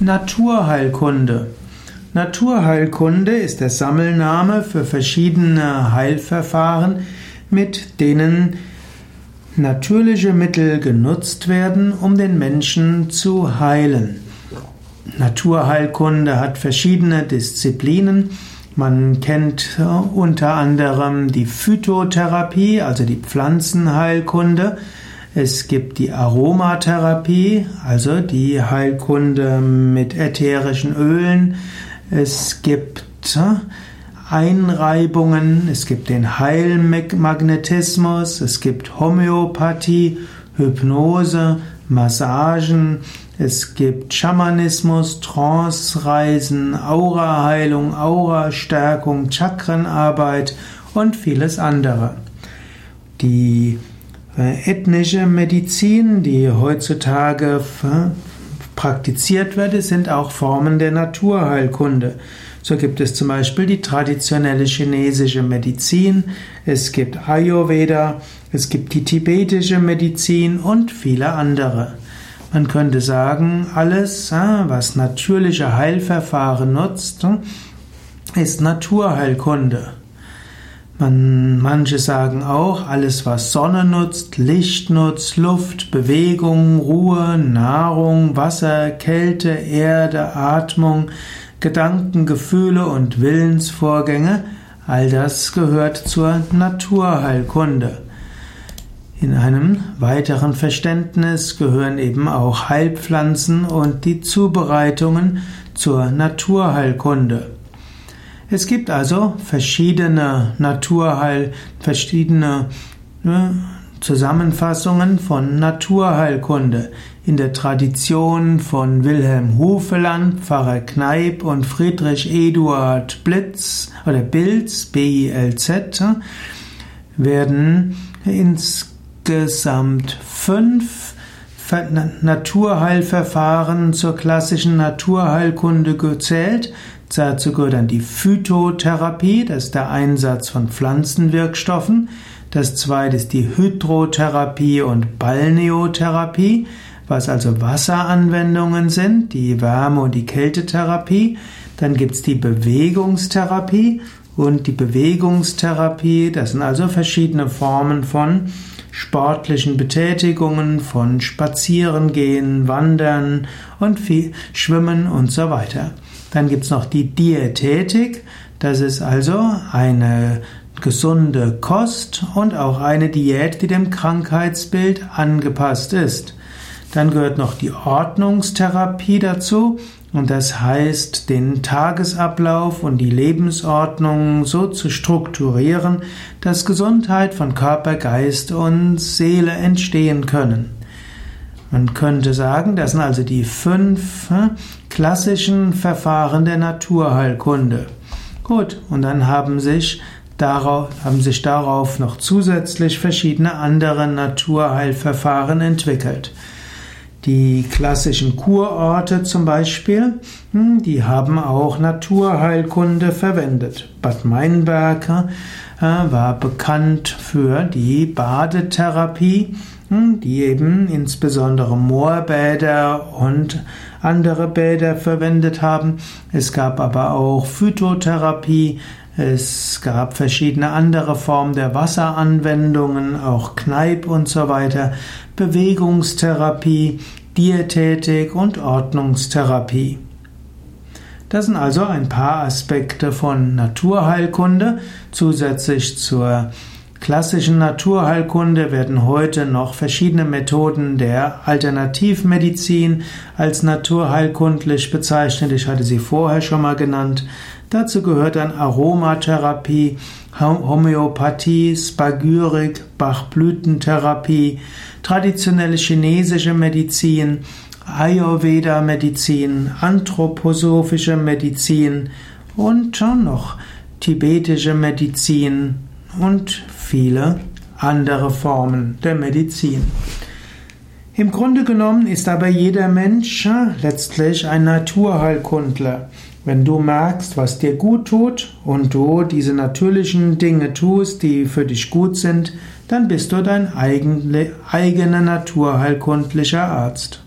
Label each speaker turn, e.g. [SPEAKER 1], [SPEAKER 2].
[SPEAKER 1] Naturheilkunde. Naturheilkunde ist der Sammelname für verschiedene Heilverfahren, mit denen natürliche Mittel genutzt werden, um den Menschen zu heilen. Naturheilkunde hat verschiedene Disziplinen. Man kennt unter anderem die Phytotherapie, also die Pflanzenheilkunde. Es gibt die Aromatherapie, also die Heilkunde mit ätherischen Ölen. Es gibt Einreibungen, es gibt den Heilmagnetismus, es gibt Homöopathie, Hypnose, Massagen, es gibt Schamanismus, Trance-Reisen, Auraheilung, Aurastärkung, Chakrenarbeit und vieles andere. Die äh, ethnische Medizin, die heutzutage praktiziert wird, sind auch Formen der Naturheilkunde. So gibt es zum Beispiel die traditionelle chinesische Medizin, es gibt Ayurveda, es gibt die tibetische Medizin und viele andere. Man könnte sagen, alles, was natürliche Heilverfahren nutzt, ist Naturheilkunde. Man, manche sagen auch, alles was Sonne nutzt, Licht nutzt, Luft, Bewegung, Ruhe, Nahrung, Wasser, Kälte, Erde, Atmung, Gedanken, Gefühle und Willensvorgänge, all das gehört zur Naturheilkunde. In einem weiteren Verständnis gehören eben auch Heilpflanzen und die Zubereitungen zur Naturheilkunde. Es gibt also verschiedene Naturheil, verschiedene ne, Zusammenfassungen von Naturheilkunde. In der Tradition von Wilhelm Hufeland, Pfarrer Kneip und Friedrich Eduard Blitz oder Bilz, B-I-L-Z, werden insgesamt fünf Naturheilverfahren zur klassischen Naturheilkunde gezählt. Dazu gehört dann die Phytotherapie, das ist der Einsatz von Pflanzenwirkstoffen. Das zweite ist die Hydrotherapie und Balneotherapie, was also Wasseranwendungen sind, die Wärme- und die Kältetherapie. Dann gibt es die Bewegungstherapie und die Bewegungstherapie, das sind also verschiedene Formen von sportlichen Betätigungen, von Spazierengehen, Wandern und viel Schwimmen und so weiter. Dann gibt es noch die Diätetik. Das ist also eine gesunde Kost und auch eine Diät, die dem Krankheitsbild angepasst ist. Dann gehört noch die Ordnungstherapie dazu und das heißt, den Tagesablauf und die Lebensordnung so zu strukturieren, dass Gesundheit von Körper, Geist und Seele entstehen können. Man könnte sagen, das sind also die fünf hm, klassischen Verfahren der Naturheilkunde. Gut, und dann haben sich darauf, haben sich darauf noch zusätzlich verschiedene andere Naturheilverfahren entwickelt. Die klassischen Kurorte zum Beispiel, hm, die haben auch Naturheilkunde verwendet. Bad Meinberg äh, war bekannt für die Badetherapie hm, die eben insbesondere Moorbäder und andere Bäder verwendet haben. Es gab aber auch Phytotherapie, es gab verschiedene andere Formen der Wasseranwendungen, auch Kneipp und so weiter, Bewegungstherapie, Diätetik und Ordnungstherapie. Das sind also ein paar Aspekte von Naturheilkunde zusätzlich zur klassischen Naturheilkunde werden heute noch verschiedene Methoden der Alternativmedizin als naturheilkundlich bezeichnet. Ich hatte sie vorher schon mal genannt. Dazu gehört dann Aromatherapie, Homöopathie, Spagyrik, Bachblütentherapie, traditionelle chinesische Medizin, Ayurveda-Medizin, anthroposophische Medizin und schon noch tibetische Medizin und viele andere Formen der Medizin. Im Grunde genommen ist aber jeder Mensch letztlich ein Naturheilkundler. Wenn du merkst, was dir gut tut und du diese natürlichen Dinge tust, die für dich gut sind, dann bist du dein eigener naturheilkundlicher Arzt.